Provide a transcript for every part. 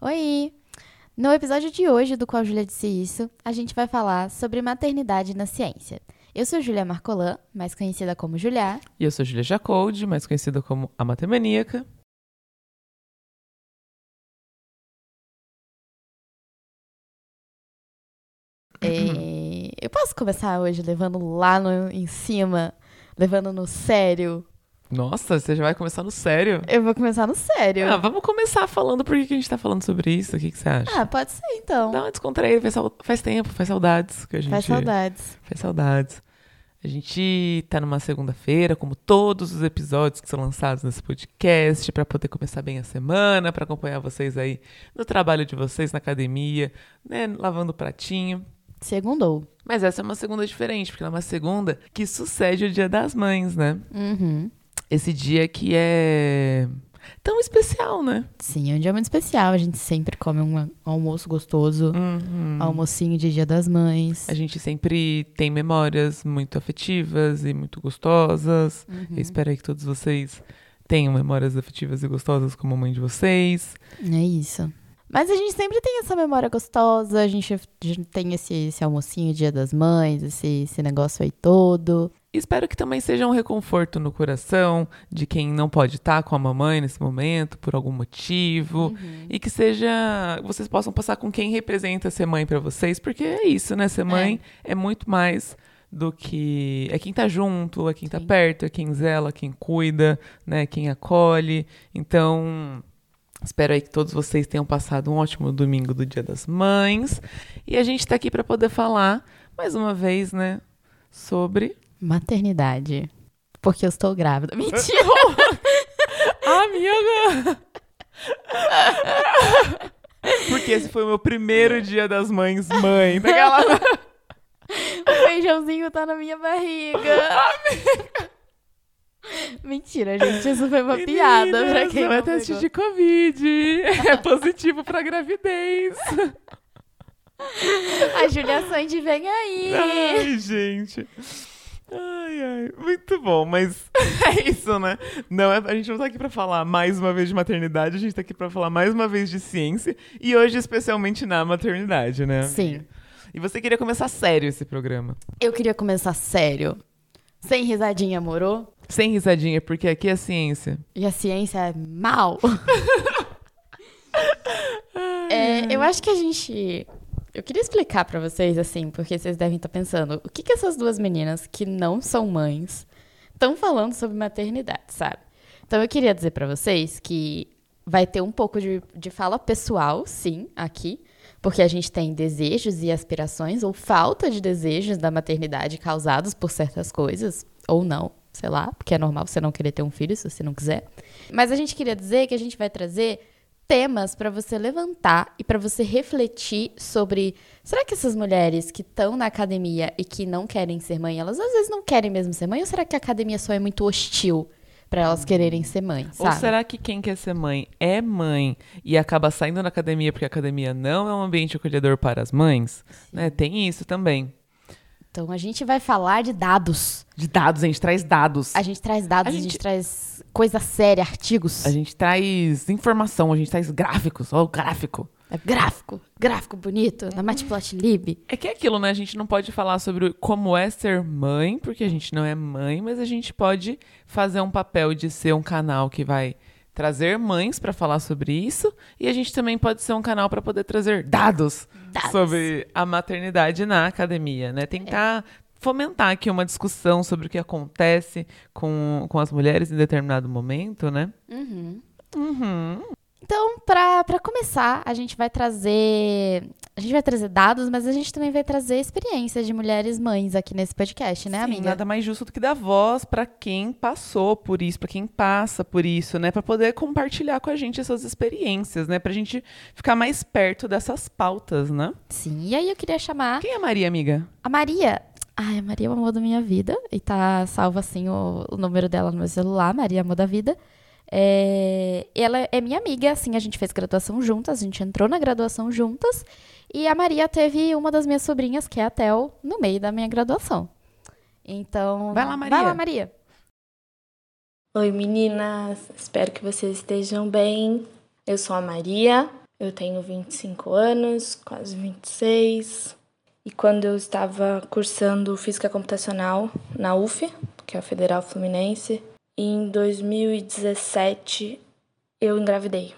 Oi! No episódio de hoje do Qual Júlia Disse Isso, a gente vai falar sobre maternidade na ciência. Eu sou Júlia Marcolan, mais conhecida como Julia. E eu sou Júlia Jacoldi, mais conhecida como a Matemaníaca. É, eu posso começar hoje levando lá no, em cima, levando no sério? Nossa, você já vai começar no sério? Eu vou começar no sério. Ah, vamos começar falando por que que a gente tá falando sobre isso. O que, que você acha? Ah, pode ser então. Dá uma descontraída, faz, faz tempo, faz saudades que a gente. Faz saudades. Faz saudades. A gente tá numa segunda-feira, como todos os episódios que são lançados nesse podcast, pra poder começar bem a semana, pra acompanhar vocês aí no trabalho de vocês, na academia, né, lavando o pratinho. Segundou. Mas essa é uma segunda diferente, porque ela é uma segunda que sucede o Dia das Mães, né? Uhum. Esse dia que é tão especial, né? Sim, é um dia muito especial. A gente sempre come um almoço gostoso, Uhum. almocinho de Dia das Mães. A gente sempre tem memórias muito afetivas e muito gostosas. Eu espero que todos vocês tenham memórias afetivas e gostosas como a mãe de vocês. É isso. Mas a gente sempre tem essa memória gostosa, a gente, a gente tem esse, esse almocinho Dia das Mães, esse, esse negócio aí todo. Espero que também seja um reconforto no coração de quem não pode estar com a mamãe nesse momento por algum motivo e que seja vocês possam passar com quem representa ser mãe pra vocês, porque é isso, né? Ser mãe é, muito mais do que é quem tá junto, é quem tá Sim. perto, é quem zela, quem cuida, né? Quem acolhe. Então, Espero aí que todos vocês tenham passado um ótimo domingo do Dia das Mães. E a gente tá aqui para poder falar, mais uma vez, né, sobre. Maternidade. Porque eu estou grávida. Mentira! Amiga! Porque esse foi o meu primeiro Dia das Mães, mãe. Daquela... o feijãozinho tá na minha barriga. Mentira, gente. Isso foi uma piada pra Meninas, quem não é teste pegou. de Covid. É positivo pra gravidez. A Julia Sandy vem aí. Ai, gente. Ai, ai. Muito bom, mas é isso, né? Não, é- a gente não tá aqui pra falar mais uma vez de maternidade, a gente tá aqui pra falar mais uma vez de ciência e hoje especialmente na maternidade, né? Sim. E você queria começar sério esse programa. Eu queria começar sério. Sem risadinha, morou? Sem risadinha, porque aqui é ciência. E a ciência é mal. É, eu acho que a gente. Eu queria explicar pra vocês, assim, porque vocês devem estar pensando, o que, que essas duas meninas que não são mães estão falando sobre maternidade, sabe? Então eu queria dizer pra vocês que vai ter um pouco de, de fala pessoal, sim, aqui, porque a gente tem desejos e aspirações, ou falta de desejos da maternidade causados por certas coisas, ou não, sei lá, porque é normal você não querer ter um filho se você não quiser. Mas a gente queria dizer que a gente vai trazer temas para você levantar e para você refletir sobre será que essas mulheres que estão na academia e que não querem ser mãe, elas às vezes não querem mesmo ser mãe ou será que a academia só é muito hostil para elas quererem ser mãe, sabe? Ou será que quem quer ser mãe é mãe e acaba saindo da academia porque a academia não é um ambiente acolhedor para as mães? Né? Tem isso também. Então a gente vai falar de dados. De dados, a gente traz dados. A gente traz dados, A a gente, gente- traz coisa séria, artigos. A gente traz informação, a gente traz gráficos, ó, o gráfico. É gráfico, gráfico bonito, na Matplotlib. É que é aquilo, né? A gente não pode falar sobre como é ser mãe, porque a gente não é mãe, mas a gente pode fazer um papel de ser um canal que vai trazer mães para falar sobre isso, e a gente também pode ser um canal para poder trazer dados, Dados. sobre a maternidade na academia, né? Tentar fomentar aqui uma discussão sobre o que acontece com, com as mulheres em determinado momento, né? Uhum. Uhum. Então, pra começar, a gente vai trazer. A gente vai trazer dados, mas a gente também vai trazer experiências de mulheres mães aqui nesse podcast, né, Sim, amiga? Nada mais justo do que dar voz para quem passou por isso, para quem passa por isso, né? Para poder compartilhar com a gente essas experiências, né? Pra gente ficar mais perto dessas pautas, né? Sim, e aí eu queria chamar Quem é a Maria, amiga? a Maria. Ai, a Maria é o amor da minha vida. E tá salvo assim o, o número dela no meu celular, Maria Amor da Vida. É, ela é minha amiga, assim, a gente fez graduação juntas, a gente entrou na graduação juntas. E a Maria teve uma das minhas sobrinhas, que é a Tel, no meio da minha graduação. Então. Vai lá, Maria. Vai lá, Maria. Oi meninas, espero que vocês estejam bem. Eu sou a Maria, Eu tenho 25 anos, quase 26. E quando eu estava cursando Física Computacional na UF, que é a Federal Fluminense, em 2017 eu engravidei.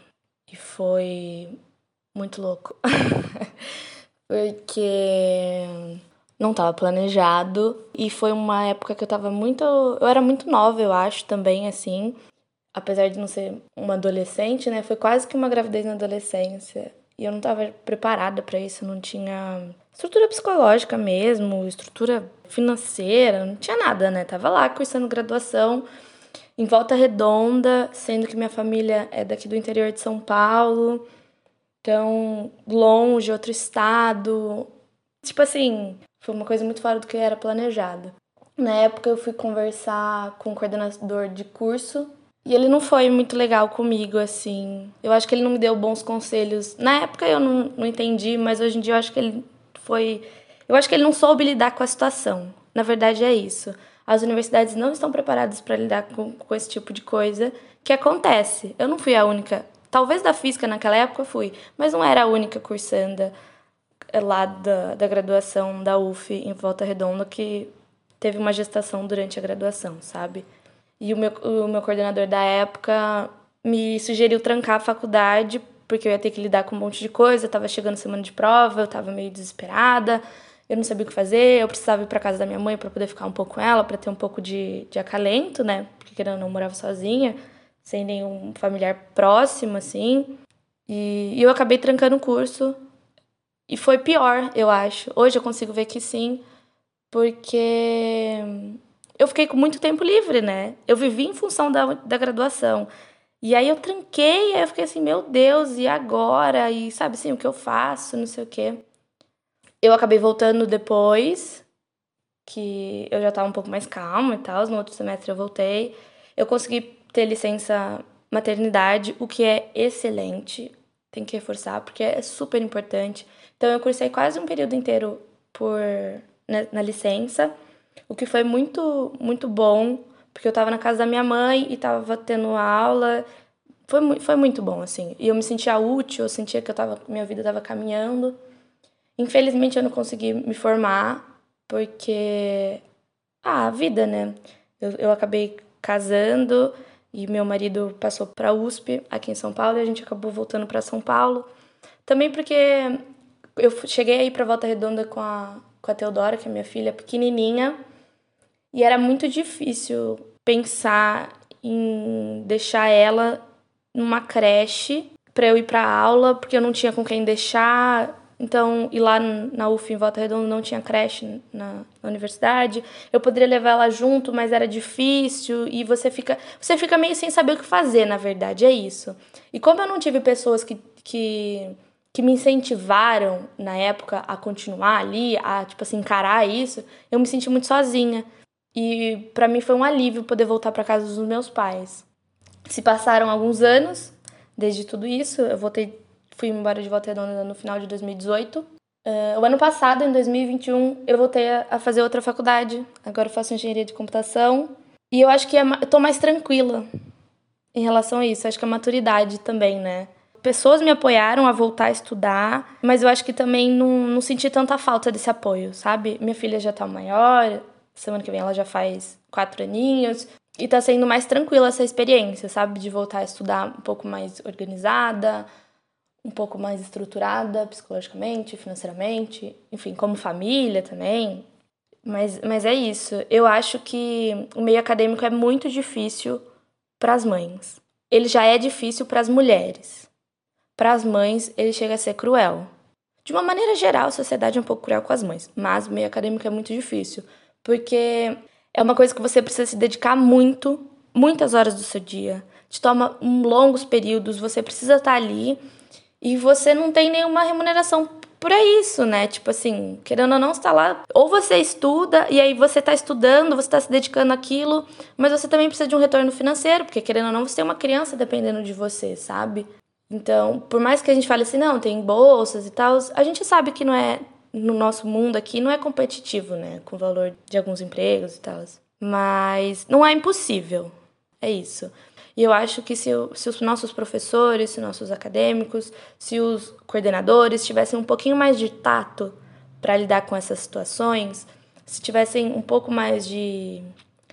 E foi muito louco. Porque não estava planejado e foi uma época que eu estava muito, eu era muito nova, eu acho também assim, apesar de não ser uma adolescente, né? Foi quase que uma gravidez na adolescência. E eu não estava preparada para isso, não tinha estrutura psicológica mesmo, estrutura financeira, não tinha nada, né? Tava lá cursando graduação em Volta Redonda, sendo que minha família é daqui do interior de São Paulo. Então, longe, outro estado. Tipo assim, foi uma coisa muito fora do que era planejado. Na época eu fui conversar com o coordenador de curso e ele não foi muito legal comigo, assim. Eu acho que ele não me deu bons conselhos. Na época eu não, não entendi, mas hoje em dia eu acho que ele foi. Eu acho que ele não soube lidar com a situação. Na verdade é isso. As universidades não estão preparadas para lidar com, com esse tipo de coisa que acontece. Eu não fui a única Talvez da física naquela época fui, mas não era a única cursanda lá da, da graduação da UF em Volta Redonda que teve uma gestação durante a graduação, sabe? E o meu, o meu coordenador da época me sugeriu trancar a faculdade porque eu ia ter que lidar com um monte de coisa, eu tava chegando semana de prova, eu tava meio desesperada, eu não sabia o que fazer, eu precisava ir para casa da minha mãe para poder ficar um pouco com ela, para ter um pouco de, de acalento, né? Porque querendo não morava sozinha sem nenhum familiar próximo, assim. E, e eu acabei trancando o curso. E foi pior, eu acho. Hoje eu consigo ver que sim, porque eu fiquei com muito tempo livre, né? Eu vivi em função da, da graduação. E aí eu tranquei, aí eu fiquei assim, meu Deus, e agora? E sabe assim, o que eu faço, não sei o quê. Eu acabei voltando depois, que eu já tava um pouco mais calma e tal. No outro semestre eu voltei. Eu consegui ter licença maternidade, o que é excelente, tem que reforçar, porque é super importante. Então, eu cursei quase um período inteiro por na, né, na licença, o que foi muito, muito bom, porque eu estava na casa da minha mãe e estava tendo aula. Foi, foi muito bom, assim. E eu me sentia útil, eu sentia que eu tava, minha vida estava caminhando. Infelizmente, eu não consegui me formar, porque. Ah, a vida, né? Eu, eu acabei casando e meu marido passou para USP aqui em São Paulo e a gente acabou voltando para São Paulo. Também porque eu cheguei aí para Volta Redonda com a, com a Teodora, que é minha filha pequenininha, e era muito difícil pensar em deixar ela numa creche para eu ir para aula, porque eu não tinha com quem deixar. Então, e lá na UF em Volta Redonda não tinha creche na, na, universidade. Eu poderia levar ela junto, mas era difícil e você fica, você fica meio sem saber o que fazer, na verdade, é isso. E como eu não tive pessoas que, que, que me incentivaram na época a continuar ali, a tipo assim, encarar isso, eu me senti muito sozinha. E para mim foi um alívio poder voltar para casa dos meus pais. Se passaram alguns anos desde tudo isso, eu voltei fui embora de Volta Redonda no final de 2018. Uh, eh, o ano passado, em 2021, eu voltei a, fazer outra faculdade. Agora eu faço engenharia de computação. E eu acho que é, eu tô mais tranquila em relação a isso. Acho que a maturidade também, né? Pessoas me apoiaram a voltar a estudar, mas eu acho que também não, não senti tanta falta desse apoio, sabe? Minha filha já tá maior, semana que vem ela já faz quatro aninhos. E tá sendo mais tranquila essa experiência, sabe? De voltar a estudar um pouco mais organizada, um pouco mais estruturada psicologicamente, financeiramente, enfim, como família também. Mas, mas é isso. Eu acho que o meio acadêmico é muito difícil para as mães. Ele já é difícil para as mulheres. Para as mães, ele chega a ser cruel. De uma maneira geral, a sociedade é um pouco cruel com as mães, mas o meio acadêmico é muito difícil, porque é uma coisa que você precisa se dedicar muito, muitas horas do seu dia. Te toma longos períodos, você precisa estar ali e você não tem nenhuma remuneração por isso, né? Tipo assim, querendo ou não, está lá. Ou você estuda e aí você está estudando, você está se dedicando àquilo, mas você também precisa de um retorno financeiro, porque querendo ou não, você tem uma criança dependendo de você, sabe? Então, por mais que a gente fale assim, não, tem bolsas e tal, a gente sabe que não é, no nosso mundo aqui, não é competitivo, né? Com o valor de alguns empregos e tal. Mas não é impossível. É isso. E eu acho que se, se os nossos professores, se nossos acadêmicos, se os coordenadores tivessem um pouquinho mais de tato para lidar com essas situações, se tivessem um pouco mais de,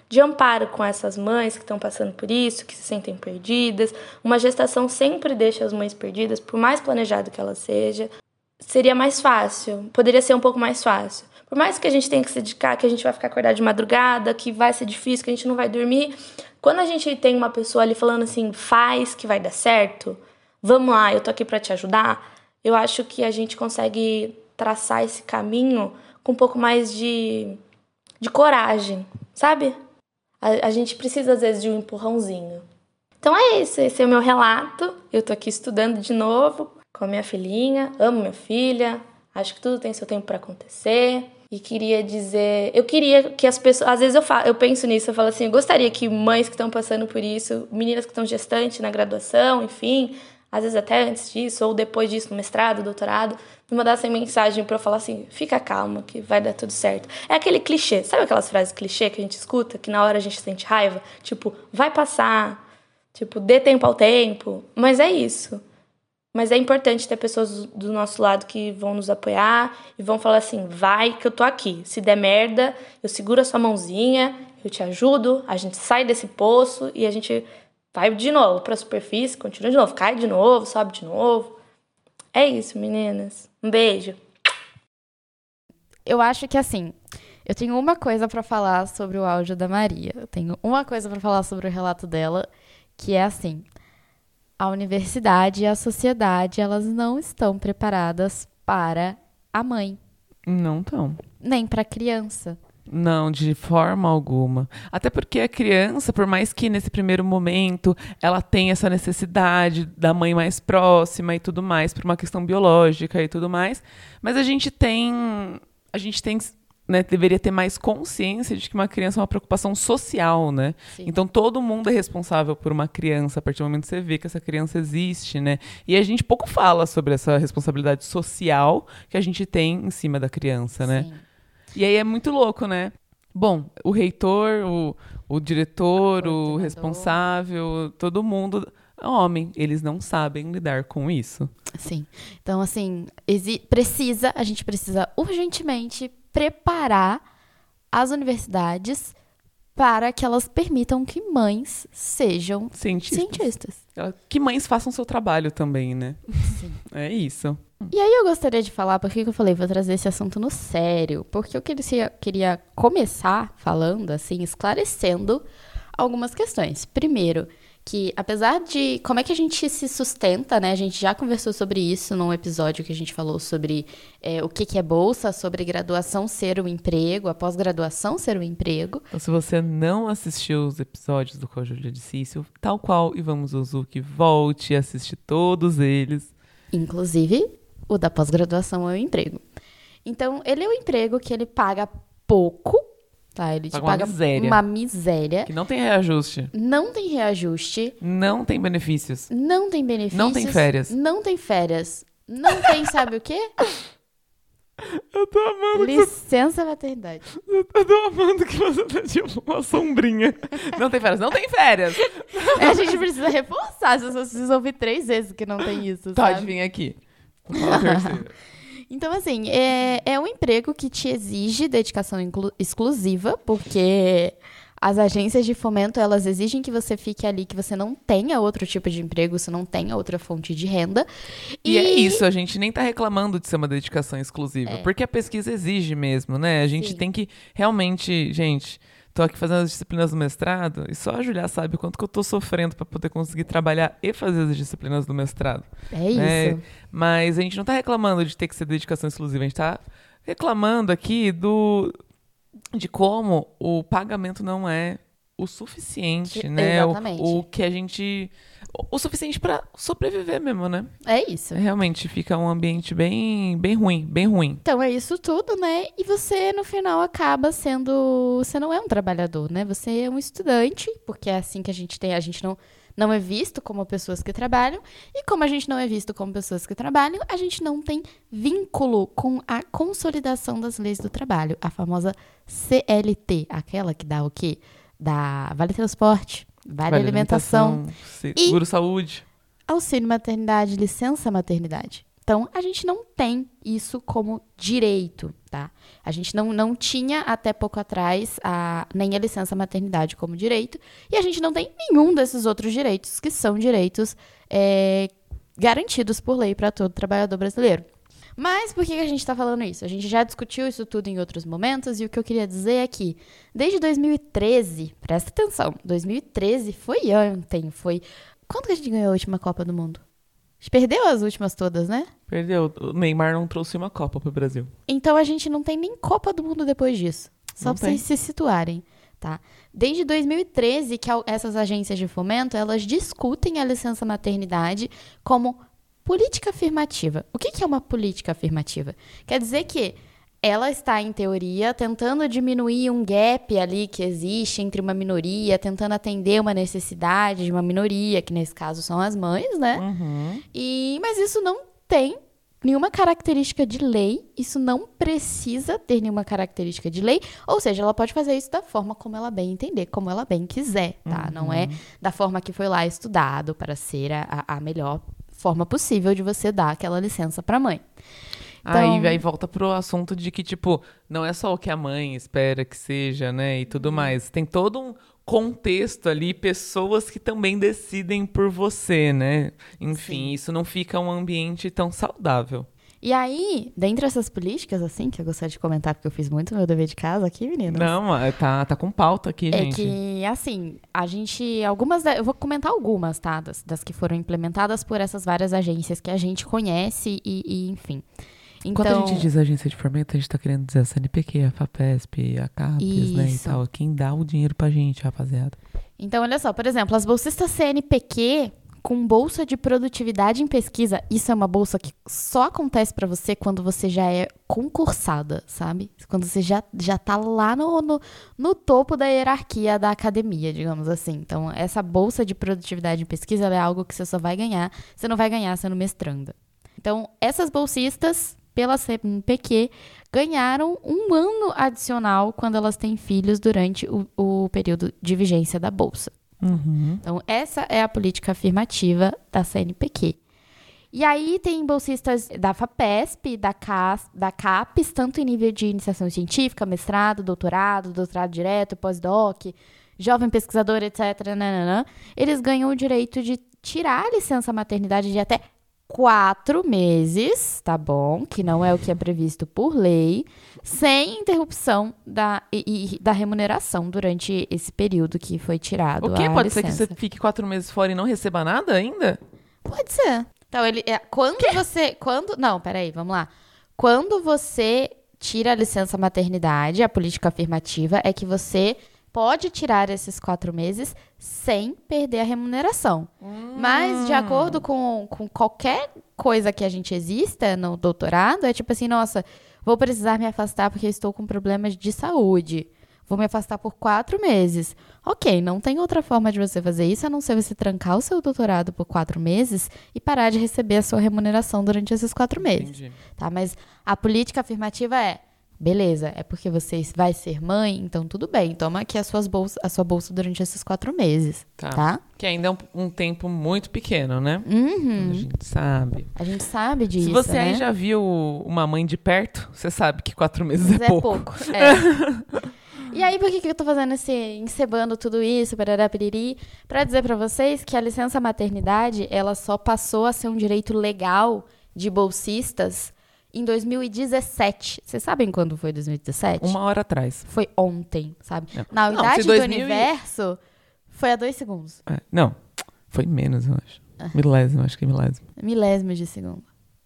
de amparo com essas mães que estão passando por isso, que se sentem perdidas, uma gestação sempre deixa as mães perdidas, por mais planejado que ela seja, seria mais fácil, poderia ser um pouco mais fácil. Por mais que a gente tenha que se dedicar, que a gente vai ficar acordado de madrugada, que vai ser difícil, que a gente não vai dormir, quando a gente tem uma pessoa ali falando assim, faz que vai dar certo, vamos lá, eu tô aqui para te ajudar, eu acho que a gente consegue traçar esse caminho com um pouco mais de, de coragem, sabe? A, a gente precisa, às vezes, de um empurrãozinho. Então é isso, esse é o meu relato. Eu tô aqui estudando de novo com a minha filhinha, amo minha filha, acho que tudo tem seu tempo para acontecer. E queria dizer, eu queria que as pessoas, às vezes eu falo, eu penso nisso, eu falo assim, eu gostaria que mães que estão passando por isso, meninas que estão gestantes na graduação, enfim, às vezes até antes disso ou depois disso no mestrado, doutorado, me mandassem mensagem para eu falar assim: "Fica calma, que vai dar tudo certo". É aquele clichê, sabe aquelas frases clichê que a gente escuta, que na hora a gente sente raiva, tipo, vai passar, tipo, dê tempo ao tempo, mas é isso. Mas é importante ter pessoas do nosso lado que vão nos apoiar e vão falar assim: vai que eu tô aqui. Se der merda, eu seguro a sua mãozinha, eu te ajudo, a gente sai desse poço e a gente vai de novo para a superfície, continua de novo, cai de novo, sobe de novo. É isso, meninas. Um beijo. Eu acho que assim, eu tenho uma coisa para falar sobre o áudio da Maria. Eu tenho uma coisa para falar sobre o relato dela, que é assim: a universidade e a sociedade, elas não estão preparadas para a mãe. Não estão. Nem para a criança. Não, de forma alguma. Até porque a criança, por mais que nesse primeiro momento ela tenha essa necessidade da mãe mais próxima e tudo mais, por uma questão biológica e tudo mais, mas a gente tem. A gente tem né, deveria ter mais consciência de que uma criança é uma preocupação social, né? Sim. Então todo mundo é responsável por uma criança a partir do momento que você vê que essa criança existe, né? E a gente pouco fala sobre essa responsabilidade social que a gente tem em cima da criança, né? E aí é muito louco, né? Bom, o reitor, o, o diretor, o, o responsável, todo mundo é homem, eles não sabem lidar com isso. Sim. Então, assim, precisa, a gente precisa urgentemente preparar as universidades para que elas permitam que mães sejam cientistas. cientistas. Que mães façam seu trabalho também, né? Sim. É isso. E aí eu gostaria de falar, porque eu falei, vou trazer esse assunto no sério, porque eu queria, queria começar falando, assim, esclarecendo algumas questões. Primeiro, que apesar de como é que a gente se sustenta, né? A gente já conversou sobre isso num episódio que a gente falou sobre é, o que, que é bolsa, sobre graduação ser um emprego, a pós-graduação ser um emprego. Então, se você não assistiu os episódios do Código de Cício, tal qual Ivamos Uzuki, volte e assiste todos eles. Inclusive, o da pós-graduação é o emprego. Então, ele é um emprego que ele paga pouco Tá, ele paga te paga uma miséria. uma miséria. Que não tem reajuste. Não tem reajuste. Não tem benefícios. Não tem benefícios. Não tem férias. Não tem férias. Não tem, sabe o quê? Eu tô amando. Licença você... maternidade. Eu tô amando que você tá tipo uma sombrinha. Não tem férias. Não tem férias. É, a gente precisa reforçar. Pessoas precisam ouvir três vezes que não tem isso. Pode vir aqui. Fala terceira. Então, assim, é, é um emprego que te exige dedicação exclusiva, porque as agências de fomento, elas exigem que você fique ali, que você não tenha outro tipo de emprego, você não tenha outra fonte de renda. E, e é isso, a gente nem tá reclamando de ser uma dedicação exclusiva, é. porque a pesquisa exige mesmo, né? A gente Sim. tem que realmente, gente, Tô aqui fazendo as disciplinas do mestrado e só a Julia sabe o quanto que eu tô sofrendo para poder conseguir trabalhar e fazer as disciplinas do mestrado. É né? isso. Mas a gente não tá reclamando de ter que ser dedicação exclusiva, a gente tá reclamando aqui do de como o pagamento não é o suficiente, né? Exatamente. O, o que a gente o suficiente para sobreviver mesmo, né? É isso. Realmente fica um ambiente bem, bem ruim, bem ruim. Então é isso tudo, né? E você no final acaba sendo, você não é um trabalhador, né? Você é um estudante, porque é assim que a gente tem, a gente não não é visto como pessoas que trabalham, e como a gente não é visto como pessoas que trabalham, a gente não tem vínculo com a consolidação das leis do trabalho, a famosa CLT, aquela que dá o quê? Dá vale transporte, Vale, vale alimentação, alimentação seguro saúde, auxílio maternidade, licença maternidade. Então, a gente não tem isso como direito, tá? A gente não, não tinha até pouco atrás a, nem a licença maternidade como direito, e a gente não tem nenhum desses outros direitos que são direitos é, garantidos por lei para todo trabalhador brasileiro. Mas por que a gente está falando isso? A gente já discutiu isso tudo em outros momentos, e o que eu queria dizer é que, desde 2013, presta atenção, 2013 foi ontem, foi. Quando que a gente ganhou a última Copa do Mundo? A gente perdeu as últimas todas, né? Perdeu. O Neymar não trouxe uma Copa pro Brasil. Então a gente não tem nem Copa do Mundo depois disso. Só para vocês se situarem, tá? Desde 2013 que essas agências de fomento, elas discutem a licença maternidade como política afirmativa. O que, que é uma política afirmativa? Quer dizer que ela está, em teoria, tentando diminuir um gap ali que existe entre uma minoria, tentando atender uma necessidade de uma minoria, que nesse caso são as mães, né? Uhum. E, mas isso não tem nenhuma característica de lei, isso não precisa ter nenhuma característica de lei, ou seja, ela pode fazer isso da forma como ela bem entender, como ela bem quiser, tá? Uhum. Não é da forma que foi lá estudado para ser a, a melhor forma possível de você dar aquela licença para a mãe. Então... Aí, aí volta pro assunto de que, tipo, não é só o que a mãe espera que seja, né? E tudo uhum. mais. Tem todo um contexto ali, pessoas que também decidem por você, né? Enfim, Sim. isso não fica um ambiente tão saudável. E aí, dentre essas políticas, assim, que eu gostaria de comentar, porque eu fiz muito meu dever de casa aqui, meninas. Não, tá, tá com pauta aqui, é gente. É que, assim, a gente. Algumas. Eu vou comentar algumas, tá? Das, das que foram implementadas por essas várias agências que a gente conhece e, e enfim. Então, Quando a gente então diz agência de fomento, a gente tá querendo dizer a CNPq, a FAPESP, a CAPES, Isso. né, e tal. Quem dá o dinheiro pra gente, rapaziada. Então, olha só, por exemplo, as bolsistas CNPq com bolsa de produtividade em pesquisa, isso é uma bolsa que só acontece para você quando você já é concursada, sabe? Quando você já, já tá lá no, no, no, topo da hierarquia da academia, digamos assim. Então, essa bolsa de produtividade em pesquisa é algo que você só vai ganhar, você não vai ganhar sendo mestranda. Então, essas bolsistas pela CNPq ganharam um ano adicional quando elas têm filhos durante o, o período de vigência da bolsa. Uhum. Então, essa é a política afirmativa da CNPq. E aí tem bolsistas da FAPESP, da, CAS, da CAPES, tanto em nível de iniciação científica, mestrado, doutorado, doutorado direto, pós-doc, jovem pesquisador, etc. Nananã. Eles ganham o direito de tirar a licença maternidade de até quatro meses, tá bom? Que não é o que é previsto por lei, sem interrupção da, e, e, da remuneração durante esse período que foi tirado. O quê? Pode licença. ser que você fique quatro meses fora e não receba nada ainda? Pode ser. Então, ele. É, quando você. Quando. Não, peraí, vamos lá. Quando você tira a licença maternidade, a política afirmativa é que você pode tirar esses quatro meses sem perder a remuneração. Hum. Mas, de acordo com, com qualquer coisa que a gente exista no doutorado, é tipo assim, nossa, vou precisar me afastar porque estou com problemas de saúde. Vou me afastar por quatro meses. Ok, não tem outra forma de você fazer isso a não ser você trancar o seu doutorado por quatro meses e parar de receber a sua remuneração durante esses quatro meses. Entendi. Tá? Mas a política afirmativa é Beleza, é porque você vai ser mãe, então tudo bem. Toma aqui as suas bolsas, a sua bolsa durante esses quatro meses, tá? tá? Que ainda é um, um, tempo muito pequeno, né? Uhum. A gente sabe. A gente sabe disso, Se você né? aí já viu uma mãe de perto, você sabe que quatro meses é, é pouco. pouco. É. E aí, por que, que eu tô fazendo esse, encebando tudo isso, parará, piriri? Pra dizer para vocês que a licença maternidade, ela só passou a ser um direito legal de bolsistas em 2017. Vocês sabem quando foi 2017? Uma hora atrás. Foi ontem, sabe? É. Na unidade do universo, foi a dois segundos. É, não, foi menos, eu acho. Ah. Milésimo, acho que é milésimo. Milésimos de segundo.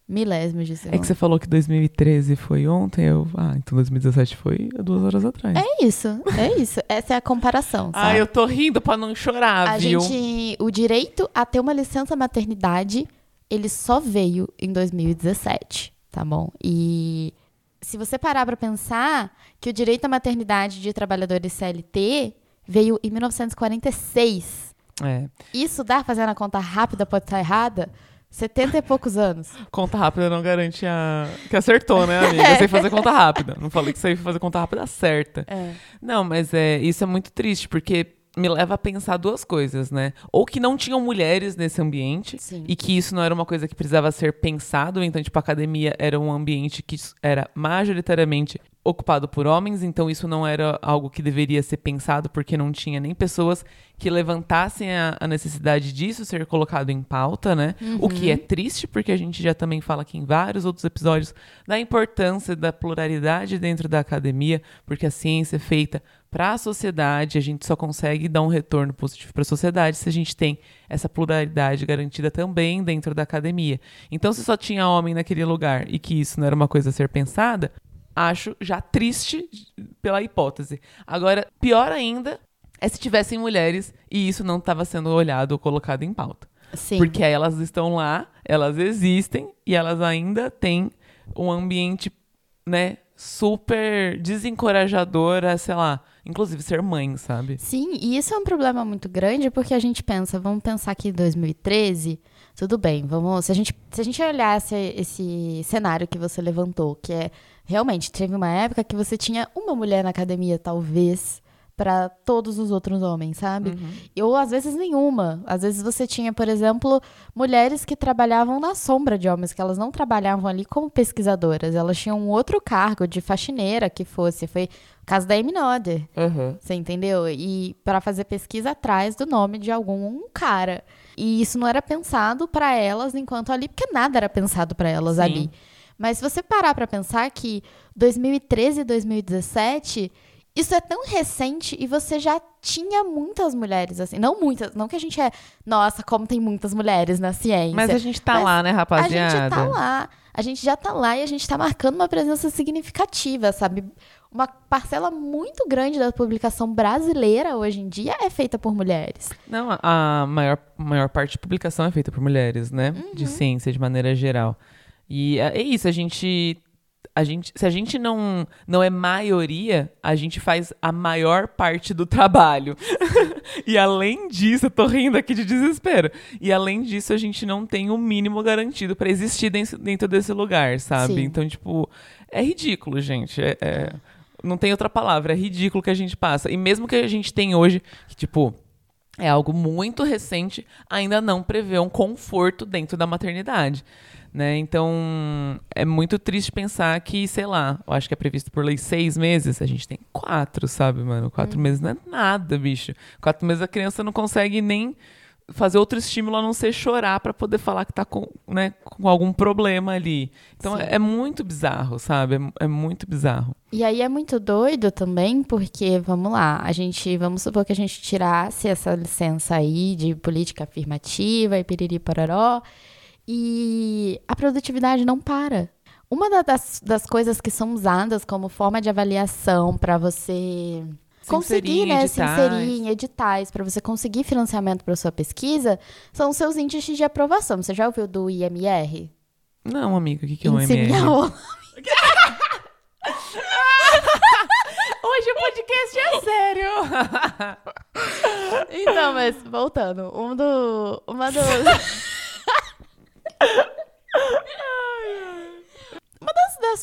Milésimos de segundo. É que você falou que 2013 foi ontem, eu... Ah, então 2017 foi duas horas atrás. É isso, é isso. Essa é a comparação, Ah, eu tô rindo pra não chorar, a viu? Gente, o direito a ter uma licença maternidade, ele só veio em 2017 tá bom? E se você parar para pensar que o direito à maternidade de trabalhadores CLT veio em 1946. É. Isso dá fazendo a conta rápida pode estar errada? 70 e poucos anos. Conta rápida não garante a... que acertou, né, amiga? Eu sei fazer conta rápida. Não falei que você ia fazer conta rápida certa. É. Não, mas é, isso é muito triste, porque me leva a pensar duas coisas, né? Ou que não tinham mulheres nesse ambiente Sim. e que isso não era uma coisa que precisava ser pensado, então, tipo, a academia era um ambiente que era majoritariamente ocupado por homens, então isso não era algo que deveria ser pensado porque não tinha nem pessoas que levantassem a, a necessidade disso ser colocado em pauta, né? O que é triste porque a gente já também fala aqui em vários outros episódios da importância da pluralidade dentro da academia, porque a ciência é feita para a sociedade, a gente só consegue dar um retorno positivo para a sociedade se a gente tem essa pluralidade garantida também dentro da academia. Então, se só tinha homem naquele lugar e que isso não era uma coisa a ser pensada, acho já triste pela hipótese. Agora, pior ainda é se tivessem mulheres e isso não estava sendo olhado ou colocado em pauta. Sim. Porque elas estão lá, elas existem e elas ainda têm um ambiente, né, super desencorajador a, sei lá, inclusive ser mãe, sabe? Sim, e isso é um problema muito grande porque a gente pensa, vamos pensar que em 2013, tudo bem, vamos, se a gente, se a gente olhar esse, esse cenário que você levantou, que é realmente teve uma época que você tinha uma mulher na academia, talvez, para todos os outros homens, sabe? Ou às vezes nenhuma. Às vezes você tinha, por exemplo, mulheres que trabalhavam na sombra de homens, que elas não trabalhavam ali como pesquisadoras, elas tinham um outro cargo de faxineira que fosse. Foi o caso da Amy Noder. Uhum. Você entendeu? E para fazer pesquisa atrás do nome de algum cara. E isso não era pensado para elas enquanto ali, porque nada era pensado para elas Sim. ali. Mas se você parar para pensar que 2013 e 2017, isso é tão recente e você já tinha muitas mulheres assim, não muitas, não que a gente é, nossa, como tem muitas mulheres na ciência. Mas a gente tá lá, né, A rapaziada? gente tá lá. A gente já tá lá e a gente tá marcando uma presença significativa, sabe? Uma parcela muito grande da publicação brasileira hoje em dia é feita por mulheres. Não, a- a maior, maior parte de publicação é feita por mulheres, né? De ciência, de maneira geral. E é é isso, a gente. A gente, se a gente não, não é maioria, a gente faz a maior parte do trabalho. e além disso, eu tô rindo aqui de desespero. E além disso, a gente não tem o mínimo garantido pra existir dentro, dentro desse lugar, sabe? Sim. Então, tipo, é ridículo, gente. É, é- não tem outra palavra, é ridículo que a gente passa. E mesmo que a gente tem hoje, que, tipo, é algo muito recente, ainda não prevê um conforto dentro da maternidade. Né? Então, é muito triste pensar que, sei lá, eu acho que é previsto por lei seis meses, a gente tem quatro, sabe, mano? Quatro meses não é nada, bicho. Quatro meses a criança não consegue nem fazer outro estímulo a não ser chorar pra poder falar que tá com, né, com algum problema ali. Então, é, é muito bizarro, sabe? É, é muito bizarro. E aí é muito doido também, porque, vamos lá, a gente, vamos supor que a gente tirasse essa licença aí de política afirmativa e piriri pororó, e a produtividade não para. Uma da- das, das coisas que são usadas como forma de avaliação para você Se conseguir, né, se editais. inserir em editais, para você conseguir financiamento para sua pesquisa, são os seus índices de aprovação. Você já ouviu do IMR? Não, amigo, o que, que é um Índice MR? Minha Rola. Hoje o podcast é sério! Então, mas voltando, um do. Uma do. Uma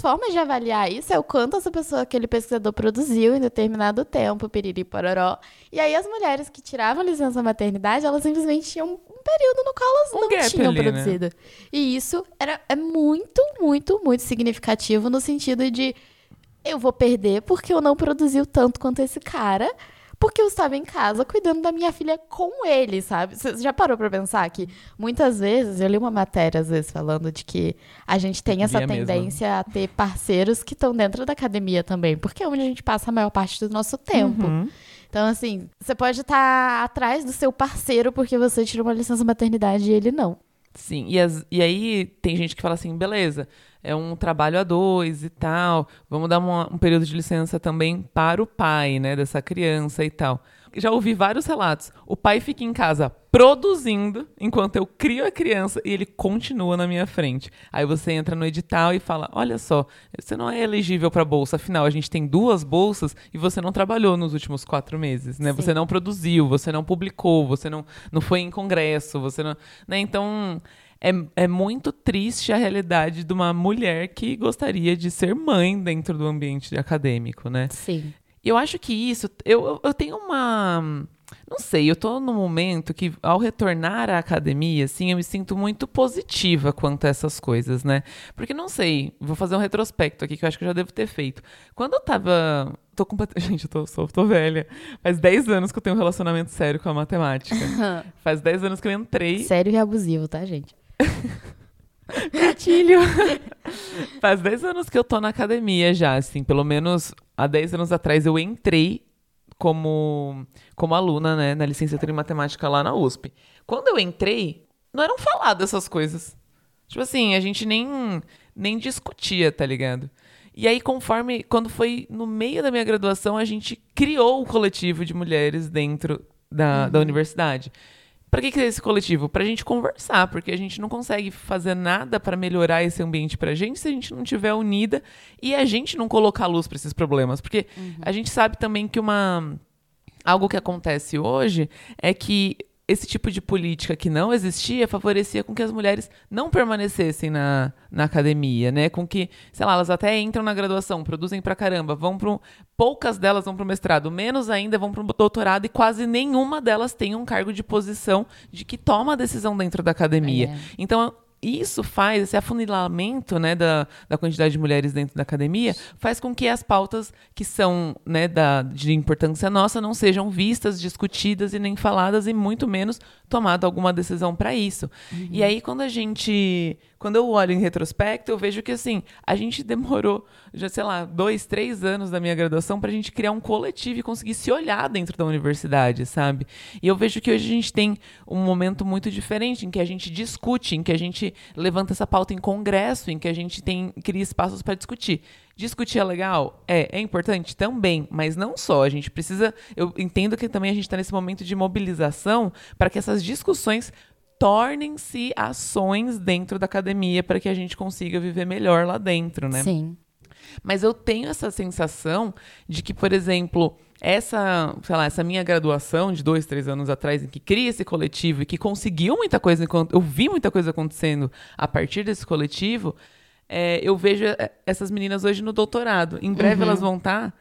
formas de avaliar isso é o quanto essa pessoa, aquele pesquisador produziu em determinado tempo, piriri pororó. E aí as mulheres que tiravam licença maternidade, elas simplesmente tinham um período no qual elas Um não tinham ali, né? produzido. E isso era, é muito, muito, muito significativo no sentido de eu vou perder porque eu não produzi o tanto quanto esse cara, porque eu estava em casa cuidando da minha filha com ele, sabe? Você já parou pra pensar que muitas vezes, eu li uma matéria às vezes falando de que a gente tem essa mesma. tendência a ter parceiros que estão dentro da academia também, porque é onde a gente passa a maior parte do nosso tempo. Uhum. Então, assim, você pode estar atrás do seu parceiro porque você tirou uma licença maternidade e ele não. Sim, e, as- e aí tem gente que fala assim, beleza, é um trabalho a dois e tal, vamos dar uma- um período de licença também para o pai, né, dessa criança e tal. Já ouvi vários relatos. O pai fica em casa produzindo enquanto eu crio a criança e ele continua na minha frente. Aí você entra no edital e fala: Olha só, você não é elegível para bolsa, afinal a gente tem duas bolsas e você não trabalhou nos últimos quatro meses, né? Sim. Você não produziu, você não publicou, você não, não foi em congresso, você não. Né? Então. É, é muito triste a realidade de uma mulher que gostaria de ser mãe dentro do ambiente acadêmico, né? Sim. Eu acho que isso. Eu, eu- tenho uma. Não sei, eu tô num momento que, ao retornar à academia, assim, eu me sinto muito positiva quanto a essas coisas, né? Porque não sei, vou fazer um retrospecto aqui que eu acho que eu já devo ter feito. Quando eu tava. Tô completamente. Gente, eu tô, sou, tô velha. Faz 10 anos que eu tenho um relacionamento sério com a matemática. Faz 10 anos que eu entrei. Sério e abusivo, tá, gente? Gatilho. Faz 10 anos que eu tô na academia já, assim, pelo menos há 10 anos atrás eu entrei como, como aluna, né, na licenciatura em matemática lá na USP. Quando eu entrei, não eram faladas essas coisas. Tipo assim, a gente nem, nem discutia, tá ligado? E aí, conforme, quando foi no meio da minha graduação, a gente criou o um coletivo de mulheres dentro da, uhum. da universidade. Para que, que é esse coletivo? Para a gente conversar, porque a gente não consegue fazer nada para melhorar esse ambiente para a gente se a gente não tiver unida e a gente não colocar luz para esses problemas. Porque uhum. a gente sabe também que uma algo que acontece hoje é que esse tipo de política que não existia favorecia com que as mulheres não permanecessem na, na academia, né? Com que, sei lá, elas até entram na graduação, produzem pra caramba, vão pro. Poucas delas vão pro mestrado, menos ainda vão pro doutorado e quase nenhuma delas tem um cargo de posição de que toma a decisão dentro da academia. É. Então, isso faz, esse afunilamento né, da, da quantidade de mulheres dentro da academia, faz com que as pautas que são né, da, de importância nossa não sejam vistas, discutidas e nem faladas, e muito menos tomado alguma decisão para isso. Uhum. E aí, quando a gente. Quando eu olho em retrospecto, eu vejo que assim, a gente demorou, já sei lá, dois, três anos da minha graduação para a gente criar um coletivo e conseguir se olhar dentro da universidade, sabe? E eu vejo que hoje a gente tem um momento muito diferente em que a gente discute, em que a gente levanta essa pauta em congresso, em que a gente tem cria espaços para discutir. Discutir é legal? É, é importante também, mas não só. A gente precisa. Eu entendo que também a gente está nesse momento de mobilização para que essas discussões tornem-se ações dentro da academia para que a gente consiga viver melhor lá dentro, né? Sim. Mas eu tenho essa sensação de que, por exemplo, essa, sei lá, essa minha graduação de dois, três anos atrás, em que cria esse coletivo e que conseguiu muita coisa, eu vi muita coisa acontecendo a partir desse coletivo, é, eu vejo é, essas meninas hoje no doutorado. Em breve uhum. elas vão estar. Tá,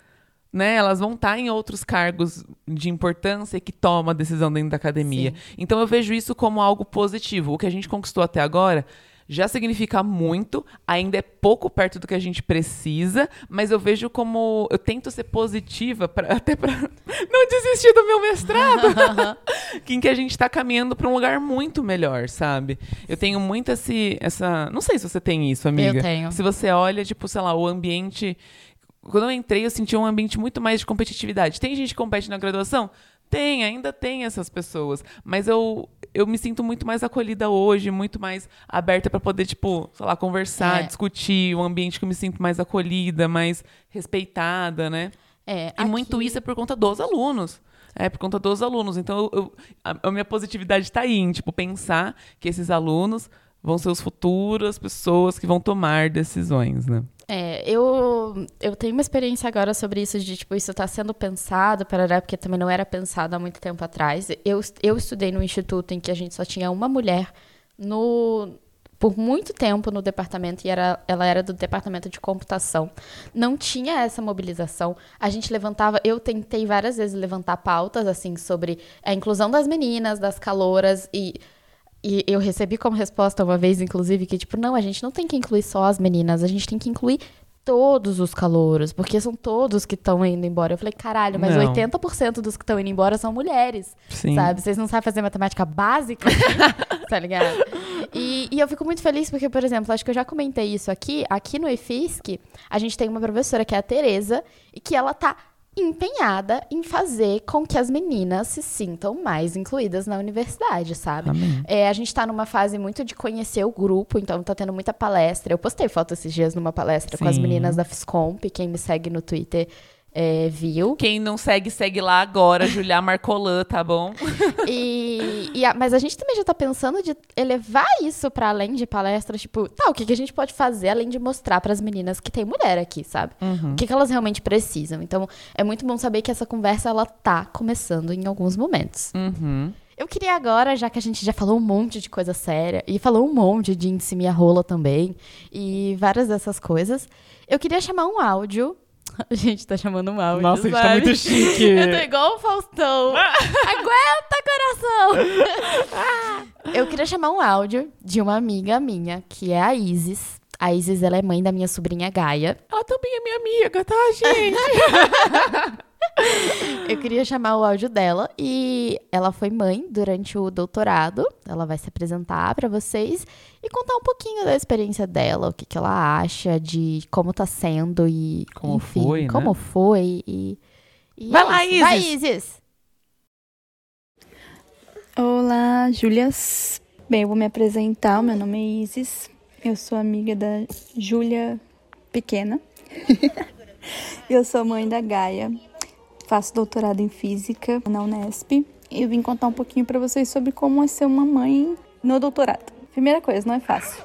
né, elas vão estar tá em outros cargos de importância que tomam a decisão dentro da academia. Sim. Então eu vejo isso como algo positivo. O que a gente conquistou até agora já significa muito, ainda é pouco perto do que a gente precisa, mas eu vejo como eu tento ser positiva pra, até para não desistir do meu mestrado, em que a gente está caminhando para um lugar muito melhor, sabe? Eu tenho muito esse, essa, não sei se você tem isso, amiga. Eu tenho. Se você olha, tipo, sei lá, o ambiente quando eu entrei, eu senti um ambiente muito mais de competitividade. Tem gente que compete na graduação? Tem, ainda tem essas pessoas. Mas eu, eu me sinto muito mais acolhida hoje, muito mais aberta para poder, tipo, sei lá, conversar, é. discutir, um ambiente que eu me sinto mais acolhida, mais respeitada, né? É, e aqui... muito isso é por conta dos alunos. É por conta dos alunos. Então, eu, a, a minha positividade está aí, em, tipo, pensar que esses alunos vão ser os futuras pessoas que vão tomar decisões, né? É, eu, eu tenho uma experiência agora sobre isso, de tipo, isso está sendo pensado, parará, porque também não era pensado há muito tempo atrás. Eu, eu estudei no instituto em que a gente só tinha uma mulher no, por muito tempo no departamento e era, ela era do departamento de computação. Não tinha essa mobilização. A gente levantava, eu tentei várias vezes levantar pautas assim sobre a inclusão das meninas, das caloras e e eu recebi como resposta uma vez, inclusive, que, tipo, não, a gente não tem que incluir só as meninas, a gente tem que incluir todos os calouros, porque são todos que estão indo embora. Eu falei, caralho, mas não. 80% dos que estão indo embora são mulheres, Sim. sabe? Vocês não sabem fazer matemática básica, tá ligado? E, e, eu fico muito feliz porque, por exemplo, acho que eu já comentei isso aqui, aqui no EFISC, a gente tem uma professora que é a Tereza, e que ela tá empenhada em fazer com que as meninas se sintam mais incluídas na universidade, sabe? É, a gente está numa fase muito de conhecer o grupo, então tá tendo muita palestra. Eu postei foto esses dias numa palestra Sim. com as meninas da Fiscomp, quem me segue no Twitter é, viu. Quem não segue, segue lá agora, Julia Marcolan, tá bom? e, e a, mas a gente também já tá pensando de elevar isso para além de palestras, tipo, tá, o que, que a gente pode fazer além de mostrar para as meninas que tem mulher aqui, sabe? Uhum. O que, que elas realmente precisam. Então, é muito bom saber que essa conversa, ela tá começando em alguns momentos. Uhum. Eu queria agora, já que a gente já falou um monte de coisa séria, e falou um monte de índice minha rola também, e várias dessas coisas, eu queria chamar um áudio A gente tá chamando um áudio, Nossa, a gente sabe? tá muito chique. Eu tô igual o Faustão. Aguenta, coração! Eu queria chamar um áudio de uma amiga minha, que é a Isis. A Isis, ela é mãe da minha sobrinha Gaia. Ela também é minha amiga, tá, gente? Eu queria chamar o áudio dela e ela foi mãe durante o doutorado. Ela vai se apresentar pra vocês e contar um pouquinho da experiência dela, o que, que ela acha de como tá sendo e Como enfim, foi, né? como foi e, e Vai é lá, isso. Vai, Isis! Isis. Olá, Júlias. Bem, eu vou me apresentar. Meu nome é Isis. Eu sou amiga da Júlia Pequena. eu sou mãe da Gaia. Faço doutorado em física na Unesp. E eu vim contar um pouquinho para vocês sobre como é ser uma mãe no doutorado. Primeira coisa, não é fácil.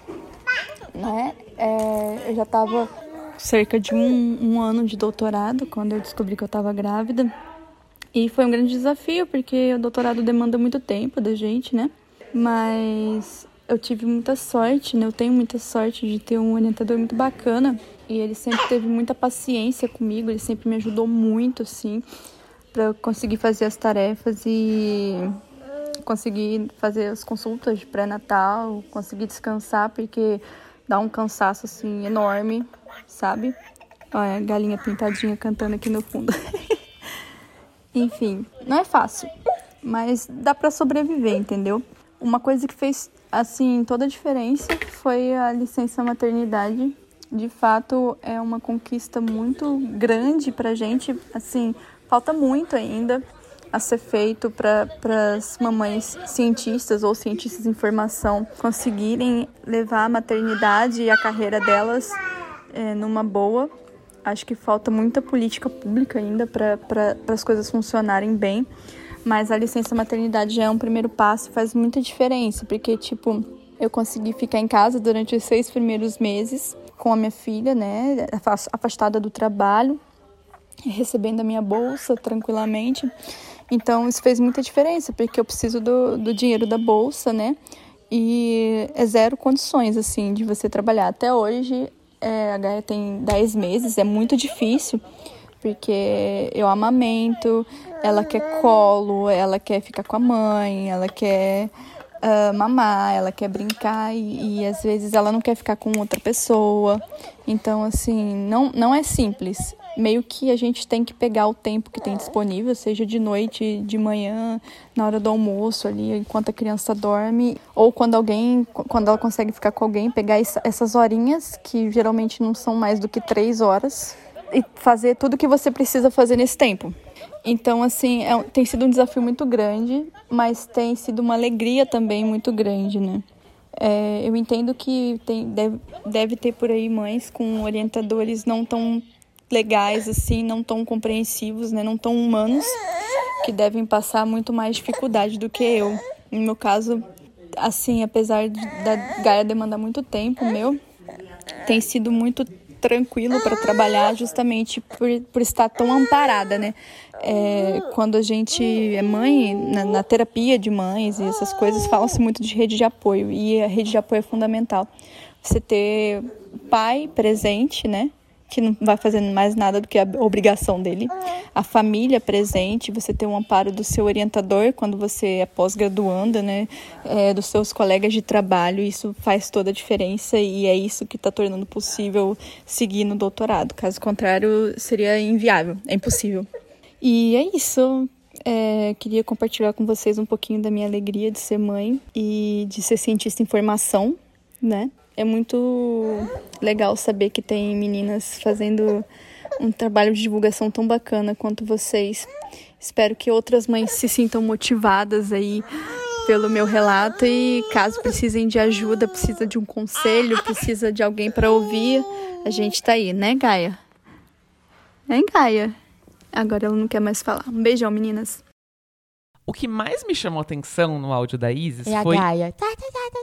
Né? É, eu já estava cerca de um, um ano de doutorado quando eu descobri que eu estava grávida. E foi um grande desafio, porque o doutorado demanda muito tempo da gente, né? Mas eu tive muita sorte, né? Eu tenho muita sorte de ter um orientador muito bacana. E ele sempre teve muita paciência comigo, ele sempre me ajudou muito, assim, para conseguir fazer as tarefas e conseguir fazer as consultas de pré-natal, conseguir descansar, porque dá um cansaço, assim, enorme, sabe? Olha a galinha pintadinha cantando aqui no fundo. Enfim, não é fácil, mas dá para sobreviver, entendeu? Uma coisa que fez assim toda a diferença foi a licença maternidade. De fato, é uma conquista muito grande pra gente, assim, falta muito ainda a ser feito para as mamães cientistas ou cientistas em formação conseguirem levar a maternidade e a carreira delas é, numa boa Acho que falta muita política pública ainda para as coisas funcionarem bem. Mas a licença maternidade já é um primeiro passo e faz muita diferença, porque, tipo, eu consegui ficar em casa durante os seis primeiros meses com a minha filha, né, afastada do trabalho, recebendo a minha bolsa tranquilamente. Então, isso fez muita diferença, porque eu preciso do, do dinheiro da bolsa, né, e é zero condições, assim, de você trabalhar. Até hoje, é, a Gaia tem 10 meses, é muito difícil, porque eu amamento, ela quer colo, ela quer ficar com a mãe, ela quer uh, mamar, ela quer brincar e, e, às vezes ela não quer ficar com outra pessoa. Então, assim, não, não é simples. Meio que a gente tem que pegar o tempo que tem disponível, seja de noite, de manhã, na hora do almoço ali, enquanto a criança dorme, ou quando alguém, quando ela consegue ficar com alguém, pegar essas horinhas, que geralmente não são mais do que três horas, e fazer tudo que você precisa fazer nesse tempo. Então, assim, é, tem sido um desafio muito grande, mas tem sido uma alegria também muito grande, né? É, eu entendo que tem, deve, deve ter por aí mães com orientadores não tão legais, assim, não tão compreensivos, né? Não tão humanos, que devem passar muito mais dificuldade do que eu. No meu caso, assim, apesar de, da Gaia demandar muito tempo meu, tem sido muito tranquilo para trabalhar justamente por, por estar tão amparada, né? É, quando a gente é mãe, na, na terapia de mães e essas coisas, fala-se muito de rede de apoio e a rede de apoio é fundamental. Você ter pai presente, né? Que não vai fazendo mais nada do que a obrigação dele. A família presente, você ter um amparo do seu orientador quando você é pós-graduanda, né? É, dos seus colegas de trabalho, isso faz toda a diferença e é isso que está tornando possível seguir no doutorado. Caso contrário, seria inviável, é impossível. E é isso. É, queria compartilhar com vocês um pouquinho da minha alegria de ser mãe e de ser cientista em formação, né? É muito legal saber que tem meninas fazendo um trabalho de divulgação tão bacana quanto vocês. Espero que outras mães se sintam motivadas aí pelo meu relato e caso precisem de ajuda, precisa de um conselho, precisa de alguém para ouvir, a gente tá aí, né, Gaia? Hein, Gaia? Agora ela não quer mais falar. Um beijão, meninas. O que mais me chamou atenção no áudio da Isis É a foi. Gaia. Tá, tá, tá, tá, tá.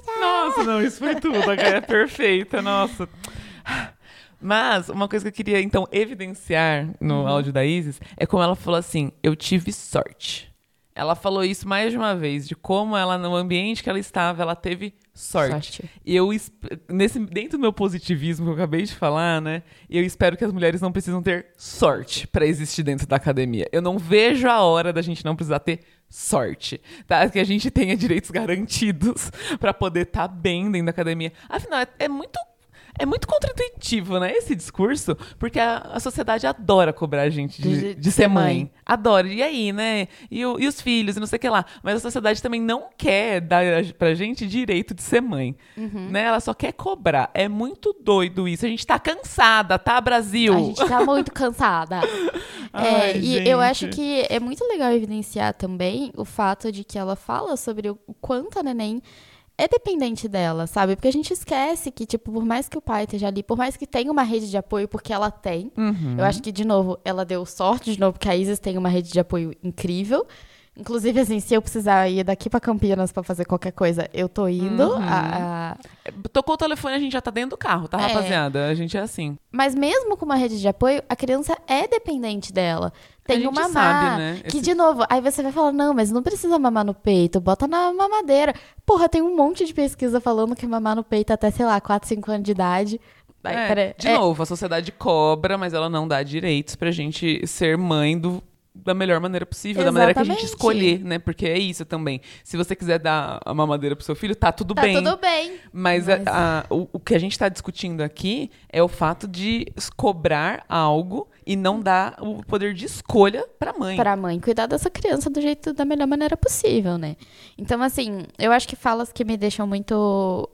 Nossa, não, isso foi tudo. A Gaia é perfeita, nossa. Mas uma coisa que eu queria, então, evidenciar no áudio da Isis é como ela falou assim: eu tive sorte. Ela falou isso mais de uma vez, de como ela, no ambiente que ela estava, ela teve sorte. Sorte. Eu, es- nesse, dentro do meu positivismo que eu acabei de falar, né? Eu espero que as mulheres não precisam ter sorte pra existir dentro da academia. Eu não vejo a hora da gente não precisar ter sorte, tá? Que a gente tenha direitos garantidos pra poder estar bem dentro da academia. Afinal, é, é muito é muito contraintuitivo, né, esse discurso, porque a, a sociedade adora cobrar a gente de, De- de ser mãe. mãe. Adora. E aí, né? E, o- e os filhos, e não sei o que lá. Mas a sociedade também não quer dar pra gente direito de ser mãe. Uhum. Né? Ela só quer cobrar. É muito doido isso. A gente tá cansada, tá, Brasil? A gente tá muito cansada. Ai, É, e eu acho que é muito legal evidenciar também o fato de que ela fala sobre o quanto a neném é dependente dela, sabe? Porque a gente esquece que, tipo, por mais que o pai esteja ali, por mais que tenha uma rede de apoio, porque ela tem, Uhum. eu acho que, de novo, ela deu sorte, de novo, porque a Isis tem uma rede de apoio incrível. Inclusive, assim, se eu precisar ir daqui pra Campinas pra fazer qualquer coisa, eu tô indo. Uhum. A- Tocou o telefone, a gente já tá dentro do carro, tá, É. rapaziada? A gente é assim. Mas mesmo com uma rede de apoio, a criança é dependente dela. Tem o mamar. sabe, né? Que, Esse- de novo, aí você vai falar, não, mas não precisa mamar no peito, bota na mamadeira. Porra, tem um monte de pesquisa falando que mamar no peito até, sei lá, 4, 5 anos de idade. Ai, É, de é, novo, a sociedade cobra, mas ela não dá direitos pra gente ser mãe do, da melhor maneira possível, da maneira que a gente Exatamente. escolher, né? Porque é isso também. Se você quiser dar a mamadeira pro seu filho, tá tudo Tá bem. tudo bem. Mas, Mas- a- a- o, o que a gente está discutindo aqui é o fato de cobrar algo e não dar o poder de escolha pra mãe. Pra mãe cuidar dessa criança do jeito da melhor maneira possível, né? Então, assim, eu acho que falas que me deixam muito.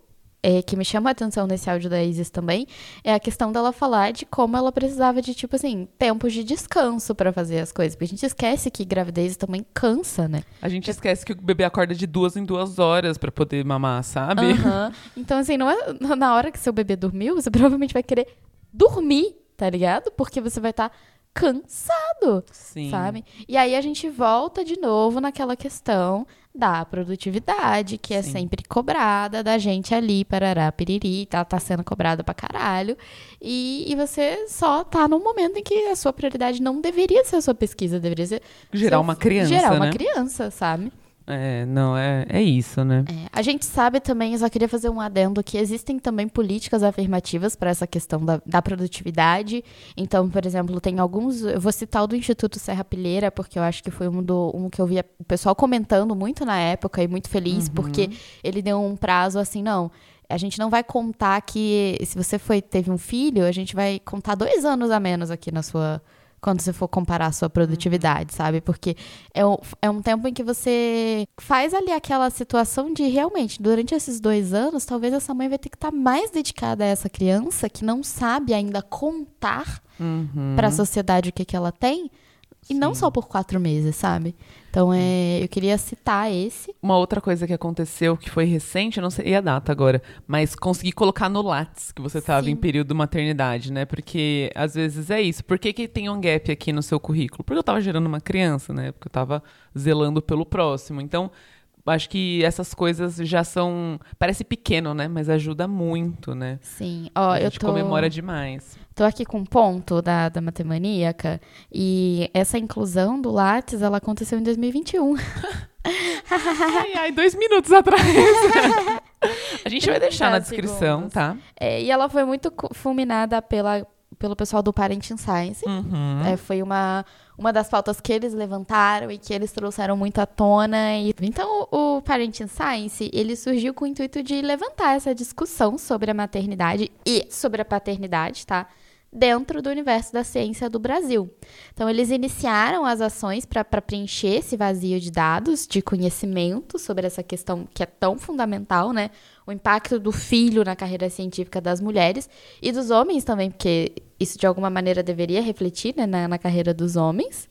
É, que me chamam a atenção nesse áudio da Isis também é a questão dela falar de como ela precisava de, tipo assim, tempos de descanso pra fazer as coisas. Porque a gente esquece que gravidez também cansa, né? A gente esquece que o bebê acorda de duas em duas horas pra poder mamar, sabe? Aham. Então, assim, não é na hora que seu bebê dormiu, você provavelmente vai querer dormir, tá ligado? Porque você vai estar cansado. Sim. sabe? E aí a gente volta de novo naquela questão da produtividade, que é Sim. sempre cobrada da gente ali, parará, piriri, tá, tá sendo cobrada pra caralho. E, e você só tá num momento em que a sua prioridade não deveria ser a sua pesquisa, deveria ser... Gerar seu- uma criança, Gerar uma né? criança, sabe? É, não, é, é isso, né? É, a gente sabe também, eu só queria fazer um adendo, que existem também políticas afirmativas para essa questão da, da produtividade. Então, por exemplo, tem alguns. Eu vou citar o do Instituto Serra Pilheira, porque eu acho que foi um, do, um que eu via o pessoal comentando muito na época e muito feliz, porque ele deu um prazo assim, não. A gente não vai contar que se você foi teve um filho, a gente vai contar dois anos a menos aqui na sua quando você for comparar a sua produtividade, sabe? Porque é um, é um tempo em que você faz ali aquela situação de realmente, durante esses dois anos, talvez essa mãe vai ter que estar mais dedicada a essa criança que não sabe ainda contar Uhum. para a sociedade o que, que ela tem. E não Sim. só por quatro meses, sabe? Então, é, eu queria citar esse. Uma outra coisa que aconteceu, que foi recente, eu não sei a data agora, mas consegui colocar no Lattes que você estava em período maternidade, né? Porque às vezes é isso. Por que, que tem um gap aqui no seu currículo? Porque eu estava gerando uma criança, né? Porque eu estava zelando pelo próximo. Então, acho que essas coisas já são. Parece pequeno, né? Mas ajuda muito, né? Sim. Ó, a eu gente tô... comemora demais. Tô aqui com um ponto da, da matemaníaca e essa inclusão do Lattes, ela aconteceu em 2021. Ai, ai, dois minutos atrás. a gente vai deixar na 30 descrição, segundos. tá? É, e ela foi muito fulminada pela, pelo pessoal do Parenting Science. Uhum. É, foi uma, uma das pautas que eles levantaram e que eles trouxeram muito à tona. E, então, o, o Parenting Science, ele surgiu com o intuito de levantar essa discussão sobre a maternidade e sobre a paternidade, tá? Dentro do universo da ciência do Brasil. Então, eles iniciaram as ações para preencher esse vazio de dados, de conhecimento sobre essa questão que é tão fundamental, né? O impacto do filho na carreira científica das mulheres e dos homens também, porque isso de alguma maneira deveria refletir né, na, na carreira dos homens.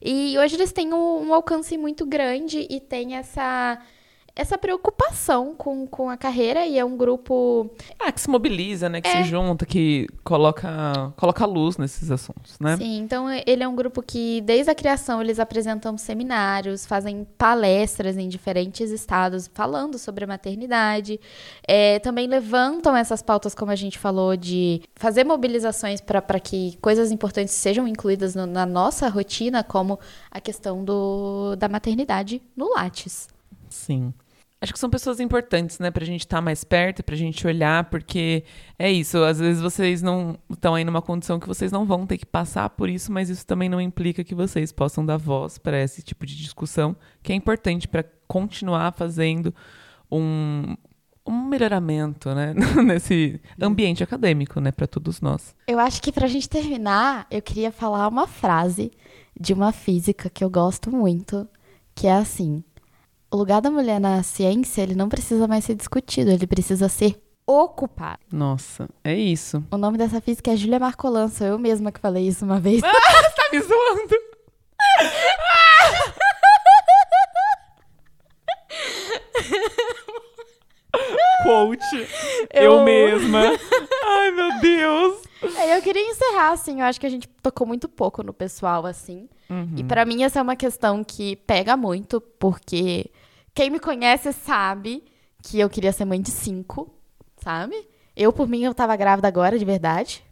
E hoje eles têm um, um alcance muito grande e tem essa, essa preocupação com, com a carreira, e é um grupo Ah, que se mobiliza, né? Que É. se junta, que coloca, coloca luz nesses assuntos, né? Sim, então ele é um grupo que, desde a criação, eles apresentam seminários, fazem palestras em diferentes estados falando sobre a maternidade. É, também levantam essas pautas, como a gente falou, de fazer mobilizações para que coisas importantes sejam incluídas no- na nossa rotina, como a questão do, da maternidade no Lattes. Sim. Acho que são pessoas importantes, né, pra gente estar tá mais perto, pra gente olhar, porque é isso, às vezes vocês não estão aí numa condição que vocês não vão ter que passar por isso, mas isso também não implica que vocês possam dar voz para esse tipo de discussão, que é importante para continuar fazendo um, um melhoramento, né, nesse ambiente acadêmico, né, para todos nós. Eu acho que pra gente terminar, eu queria falar uma frase de uma física que eu gosto muito, que é assim: o lugar da mulher na ciência, ele não precisa mais ser discutido, ele precisa ser ocupado. Nossa, é isso. O nome dessa física é Julia Marcolan, sou eu mesma que falei isso uma vez. Ah, tá me zoando. Quote. Eu... eu mesma. Ai, meu Deus. É, eu queria encerrar, assim, eu acho que a gente tocou muito pouco no pessoal, assim. Uhum. E para mim essa é uma questão que pega muito, porque quem me conhece sabe que eu queria ser mãe de cinco, sabe? Eu, por mim, eu tava grávida agora, de verdade.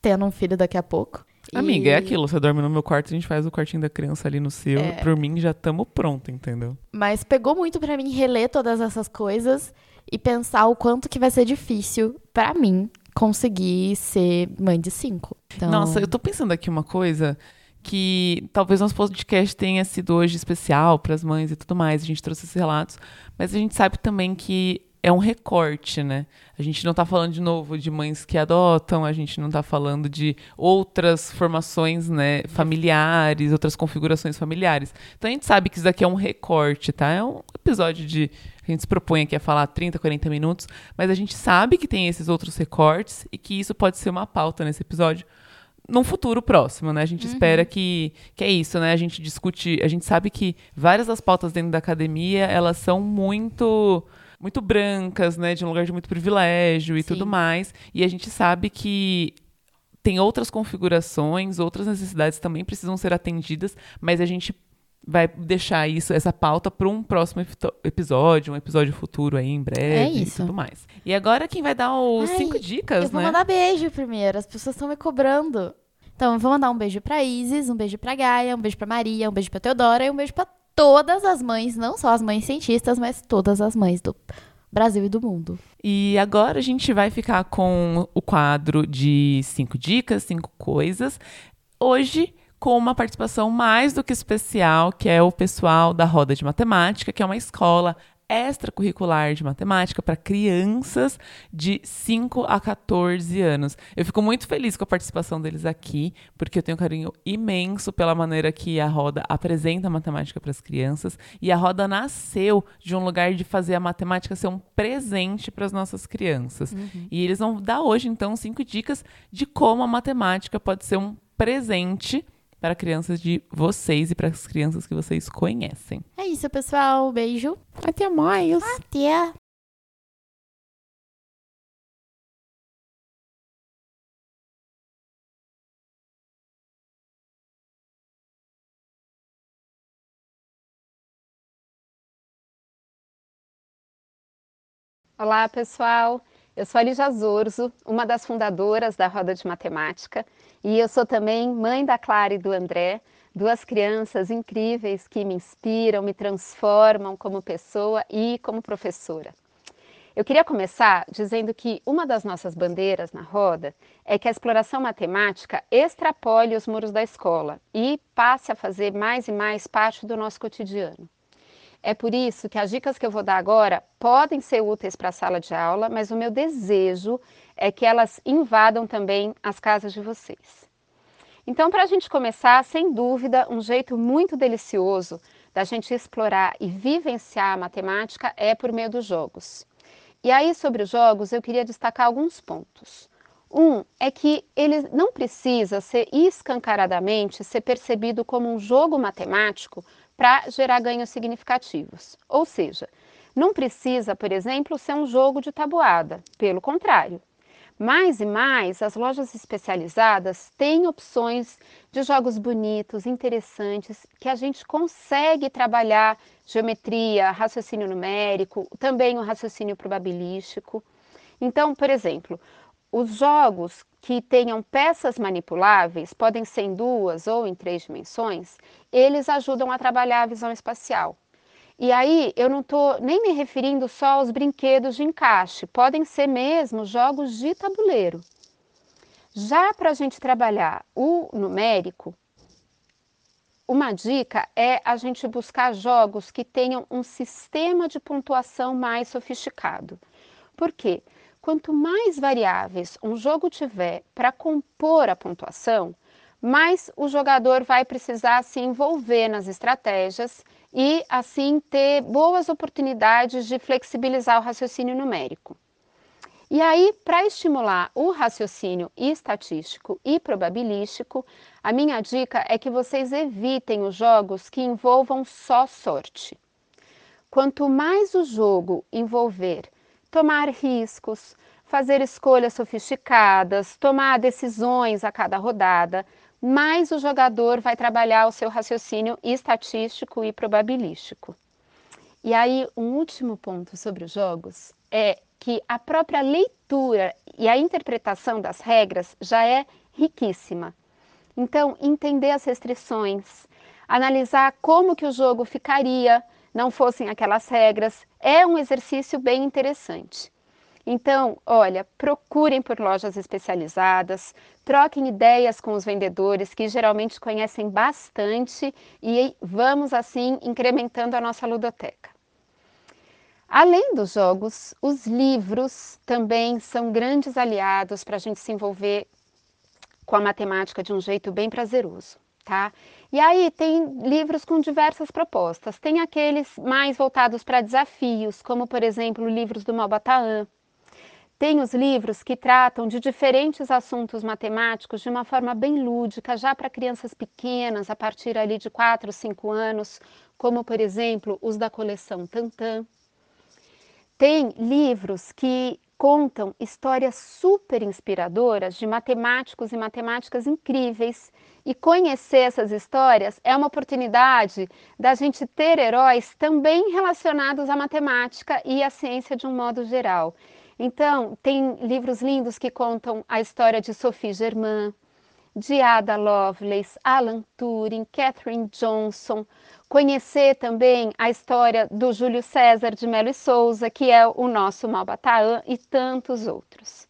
Tendo um filho daqui a pouco. Amiga, e... é aquilo. Você dorme no meu quarto, a gente faz o quartinho da criança ali no seu. É... Por mim, já tamo pronto, entendeu? Mas pegou muito para mim reler todas essas coisas e pensar o quanto que vai ser difícil para mim conseguir ser mãe de cinco. Então... Nossa, eu tô pensando aqui uma coisa que talvez nosso podcast tenha sido hoje especial para as mães e tudo mais. A gente trouxe esses relatos, mas a gente sabe também que é um recorte, né? A gente não está falando de novo de mães que adotam, a gente não está falando de outras formações, né, familiares, outras configurações familiares. Então a gente sabe que isso daqui é um recorte, tá? É um episódio de a gente se propõe aqui a falar 30, 40 minutos, mas a gente sabe que tem esses outros recortes e que isso pode ser uma pauta nesse episódio num futuro próximo, né? A gente uhum. espera que, que é isso, né? A gente discute, a gente sabe que várias das pautas dentro da academia, elas são muito muito brancas, né, de um lugar de muito privilégio e Sim. tudo mais, e a gente sabe que tem outras configurações, outras necessidades também precisam ser atendidas, mas a gente vai deixar isso, essa pauta para um próximo episódio, um episódio futuro aí em breve é isso. e tudo mais. E agora quem vai dar os Ai, cinco dicas, eu vou né? mandar beijo primeiro, as pessoas estão me cobrando. Então, eu vou mandar um beijo para Isis, um beijo para Gaia, um beijo para Maria, um beijo para Teodora e um beijo para todas as mães, não só as mães cientistas, mas todas as mães do Brasil e do mundo. E agora a gente vai ficar com o quadro de cinco dicas, cinco coisas. Hoje com uma participação mais do que especial, que é o pessoal da Roda de Matemática, que é uma escola extracurricular de matemática para crianças de 5 a 14 anos. Eu fico muito feliz com a participação deles aqui, porque eu tenho um carinho imenso pela maneira que a Roda apresenta a matemática para as crianças, e a Roda nasceu de um lugar de fazer a matemática ser um presente para as nossas crianças. Uhum. E eles vão dar hoje então cinco dicas de como a matemática pode ser um presente para crianças de vocês e para as crianças que vocês conhecem. É isso, pessoal. Beijo. Até mais. Até. Olá, pessoal. Eu sou a Lígia Zorzo, uma das fundadoras da Roda de Matemática, e eu sou também mãe da Clara e do André, duas crianças incríveis que me inspiram, me transformam como pessoa e como professora. Eu queria começar dizendo que uma das nossas bandeiras na roda é que a exploração matemática extrapole os muros da escola e passe a fazer mais e mais parte do nosso cotidiano. É por isso que as dicas que eu vou dar agora podem ser úteis para a sala de aula, mas o meu desejo é que elas invadam também as casas de vocês. Então, para a gente começar, sem dúvida, um jeito muito delicioso da gente explorar e vivenciar a matemática é por meio dos jogos. E aí, sobre os jogos, eu queria destacar alguns pontos. Um é que ele não precisa ser escancaradamente ser percebido como um jogo matemático para gerar ganhos significativos. Ou seja, não precisa, por exemplo, ser um jogo de tabuada, pelo contrário. Mais e mais, as lojas especializadas têm opções de jogos bonitos, interessantes, que a gente consegue trabalhar geometria, raciocínio numérico, também o raciocínio probabilístico. Então, por exemplo, os jogos que tenham peças manipuláveis, podem ser em duas ou em três dimensões, eles ajudam a trabalhar a visão espacial. E aí eu não estou nem me referindo só aos brinquedos de encaixe, podem ser mesmo jogos de tabuleiro. Já para a gente trabalhar o numérico, uma dica é a gente buscar jogos que tenham um sistema de pontuação mais sofisticado. Por quê? Quanto mais variáveis um jogo tiver para compor a pontuação, mais o jogador vai precisar se envolver nas estratégias e assim ter boas oportunidades de flexibilizar o raciocínio numérico. E aí, para estimular o raciocínio estatístico e probabilístico, a minha dica é que vocês evitem os jogos que envolvam só sorte. Quanto mais o jogo envolver tomar riscos, fazer escolhas sofisticadas, tomar decisões a cada rodada, mais o jogador vai trabalhar o seu raciocínio estatístico e probabilístico. E aí, um último ponto sobre os jogos é que a própria leitura e a interpretação das regras já é riquíssima. Então, entender as restrições, analisar como que o jogo ficaria não fossem aquelas regras, é um exercício bem interessante. Então, olha, procurem por lojas especializadas, troquem ideias com os vendedores que geralmente conhecem bastante e vamos assim incrementando a nossa ludoteca. Além dos jogos, os livros também são grandes aliados para a gente se envolver com a matemática de um jeito bem prazeroso, tá? E aí tem livros com diversas propostas. Tem aqueles mais voltados para desafios, como por exemplo livros do Malbataan, tem os livros que tratam de diferentes assuntos matemáticos de uma forma bem lúdica, já para crianças pequenas, a partir ali de 4, 5 anos, como por exemplo os da coleção Tantan. Tem livros que contam histórias super inspiradoras de matemáticos e matemáticas incríveis. E conhecer essas histórias é uma oportunidade da gente ter heróis também relacionados à matemática e à ciência de um modo geral. Então, tem livros lindos que contam a história de Sophie Germain, de Ada Lovelace, Alan Turing, Catherine Johnson, conhecer também a história do Júlio César de Melo e Souza, que é o nosso Malbataan, e tantos outros.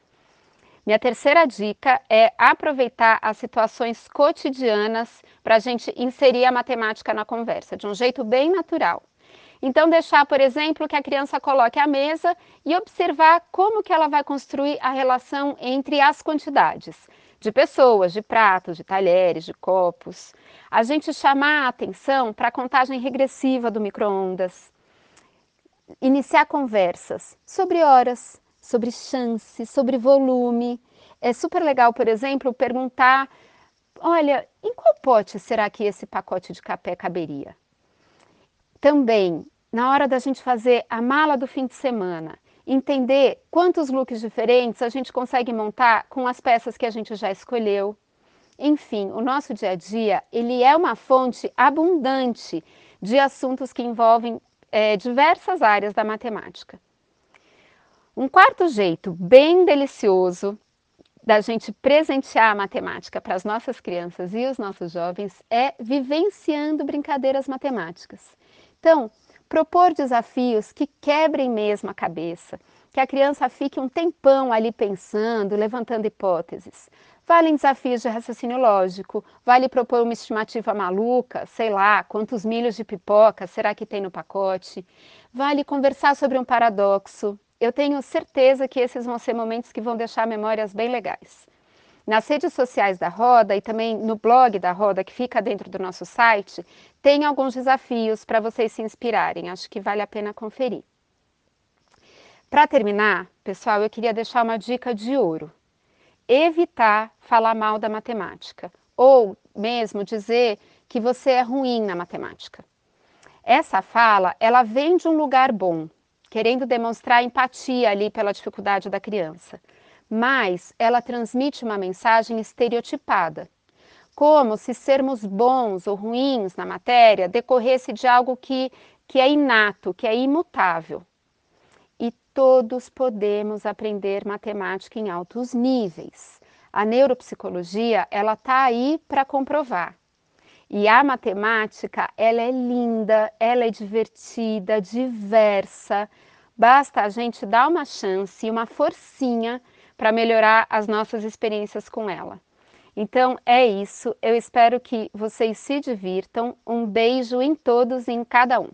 Minha terceira dica é aproveitar as situações cotidianas para a gente inserir a matemática na conversa, de um jeito bem natural. Então, deixar, por exemplo, que a criança coloque a mesa e observar como que ela vai construir a relação entre as quantidades de pessoas, de pratos, de talheres, de copos. A gente chamar a atenção para a contagem regressiva do micro-ondas. Iniciar conversas sobre horas, sobre chances, sobre volume. É super legal, por exemplo, perguntar: olha, em qual pote será que esse pacote de café caberia? Também, na hora da gente fazer a mala do fim de semana, entender quantos looks diferentes a gente consegue montar com as peças que a gente já escolheu. Enfim, o nosso dia a dia, ele é uma fonte abundante de assuntos que envolvem é, diversas áreas da matemática. Um quarto jeito bem delicioso da gente presentear a matemática para as nossas crianças e os nossos jovens é vivenciando brincadeiras matemáticas. Então, propor desafios que quebrem mesmo a cabeça, que a criança fique um tempão ali pensando, levantando hipóteses. Valem desafios de raciocínio lógico, vale propor uma estimativa maluca, sei lá, quantos milhos de pipoca será que tem no pacote. Vale conversar sobre um paradoxo. Eu tenho certeza que esses vão ser momentos que vão deixar memórias bem legais. Nas redes sociais da Roda e também no blog da Roda, que fica dentro do nosso site, tem alguns desafios para vocês se inspirarem. Acho que vale a pena conferir. Para terminar, pessoal, eu queria deixar uma dica de ouro. Evitar falar mal da matemática ou mesmo dizer que você é ruim na matemática. Essa fala, ela vem de um lugar bom, querendo demonstrar empatia ali pela dificuldade da criança mas ela transmite uma mensagem estereotipada, como se sermos bons ou ruins na matéria decorresse de algo que, que é inato, que é imutável. E todos podemos aprender matemática em altos níveis. A neuropsicologia, ela está aí para comprovar. E a matemática, ela é linda, ela é divertida, diversa. Basta a gente dar uma chance, uma forcinha para melhorar as nossas experiências com ela. Então é isso. Eu espero que vocês se divirtam. Um beijo em todos e em cada um.